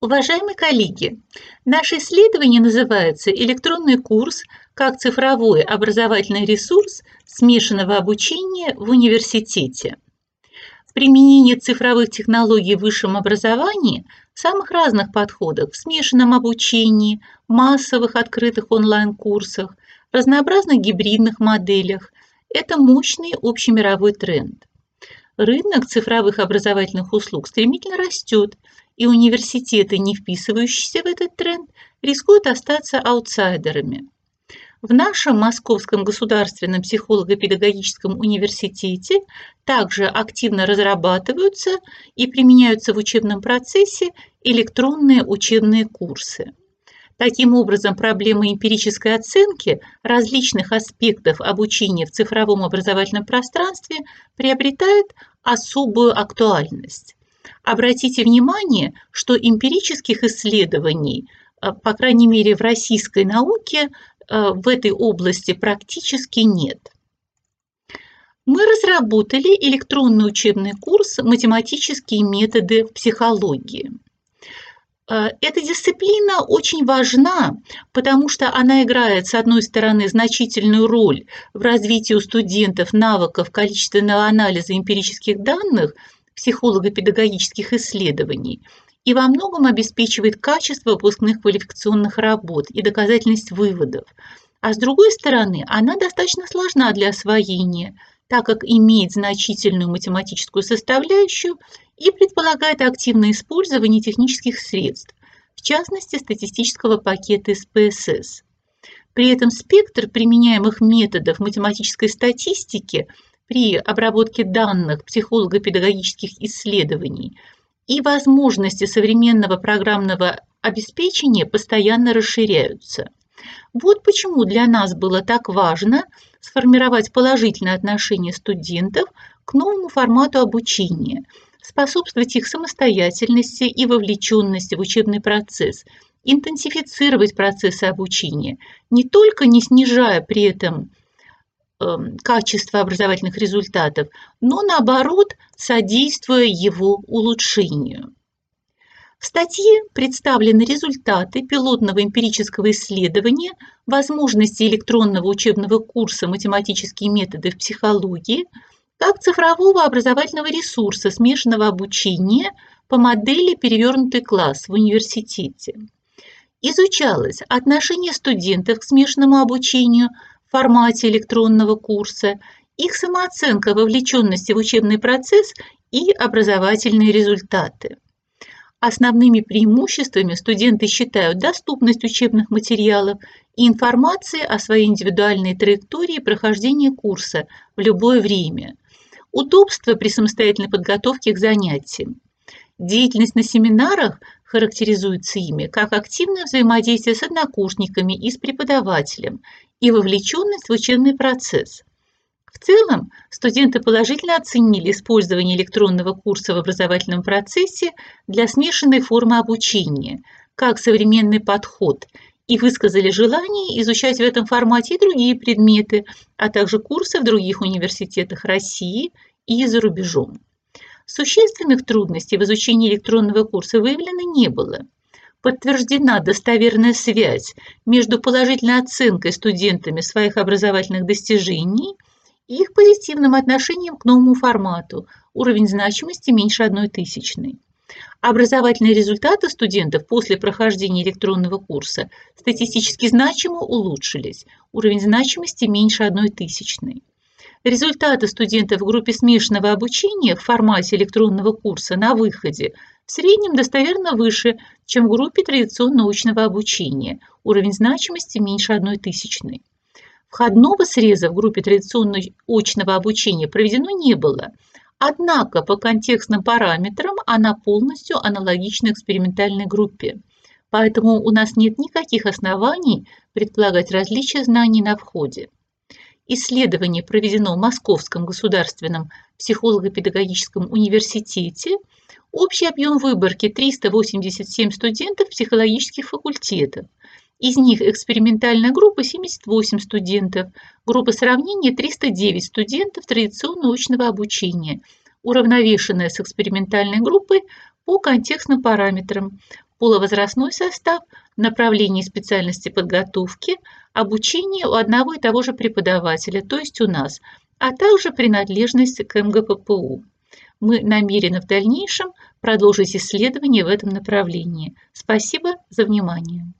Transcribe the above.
Уважаемые коллеги, наше исследование называется «Электронный курс как цифровой образовательный ресурс смешанного обучения в университете». Применение цифровых технологий в высшем образовании в самых разных подходах, в смешанном обучении, массовых открытых онлайн-курсах, разнообразных гибридных моделях – это мощный общемировой тренд. Рынок цифровых образовательных услуг стремительно растет, и университеты, не вписывающиеся в этот тренд, рискуют остаться аутсайдерами. В нашем Московском государственном психолого-педагогическом университете также активно разрабатываются и применяются в учебном процессе электронные учебные курсы. Таким образом, проблема эмпирической оценки различных аспектов обучения в цифровом образовательном пространстве приобретает особую актуальность. Обратите внимание, что эмпирических исследований, э, по крайней мере в российской науке, Э, в этой области практически нет. Мы разработали электронный учебный курс «Математические методы психологии». Э, эта дисциплина очень важна, потому что она играет, с одной стороны, значительную роль в развитии у студентов навыков количественного анализа эмпирических данных, психолого-педагогических исследований – и во многом обеспечивает качество выпускных квалификационных работ и доказательность выводов. А с другой стороны, она достаточно сложна для освоения, так как имеет значительную математическую составляющую и предполагает активное использование технических средств, в частности статистического пакета из. При этом спектр применяемых методов математической статистики при обработке данных психолого-педагогических исследований – и возможности современного программного обеспечения постоянно расширяются. Вот почему для нас было так важно сформировать положительное отношение студентов к новому формату обучения, способствовать их самостоятельности и вовлеченности в учебный процесс, интенсифицировать процессы обучения, не только не снижая при этом качества образовательных результатов, но наоборот содействуя его улучшению. В статье представлены результаты пилотного эмпирического исследования возможности электронного учебного курса «Математические методы в психологии» как цифрового образовательного ресурса смешанного обучения по модели «Перевернутый класс» в университете. Изучалось отношение студентов к смешанному обучению – формате электронного курса, их самооценка вовлеченности в учебный процесс и образовательные результаты. Основными преимуществами студенты считают доступность учебных материалов и информации о своей индивидуальной траектории прохождения курса в любое время, удобство при самостоятельной подготовке к занятиям. Деятельность на семинарах характеризуется ими как активное взаимодействие с однокурсниками и с преподавателем и вовлеченность в учебный процесс. В целом, студенты положительно оценили использование электронного курса в образовательном процессе для смешанной формы обучения, как современный подход, и высказали желание изучать в этом формате и другие предметы, а также курсы в других университетах России и за рубежом. Существенных трудностей в изучении электронного курса выявлено не было – подтверждена достоверная связь между положительной оценкой студентами своих образовательных достижений и их позитивным отношением к новому формату, уровень значимости меньше одной тысячной. Образовательные результаты студентов после прохождения электронного курса статистически значимо улучшились, уровень значимости меньше одной тысячной. Результаты студентов в группе смешанного обучения в формате электронного курса на выходе в среднем достоверно выше, чем в группе традиционно-научного обучения, уровень значимости меньше одной тысячной. Входного среза в группе традиционно-очного обучения проведено не было, однако по контекстным параметрам она полностью аналогична экспериментальной группе. Поэтому у нас нет никаких оснований предполагать различия знаний на входе. Исследование проведено в Московском государственном психолого-педагогическом университете – Общий объем выборки 387 студентов психологических факультетов. Из них экспериментальная группа 78 студентов, группа сравнения 309 студентов традиционно-научного обучения, уравновешенная с экспериментальной группой по контекстным параметрам, полувозрастной состав, направление специальности подготовки, обучение у одного и того же преподавателя, то есть у нас, а также принадлежность к МГППУ. Мы намерены в дальнейшем продолжить исследования в этом направлении. Спасибо за внимание.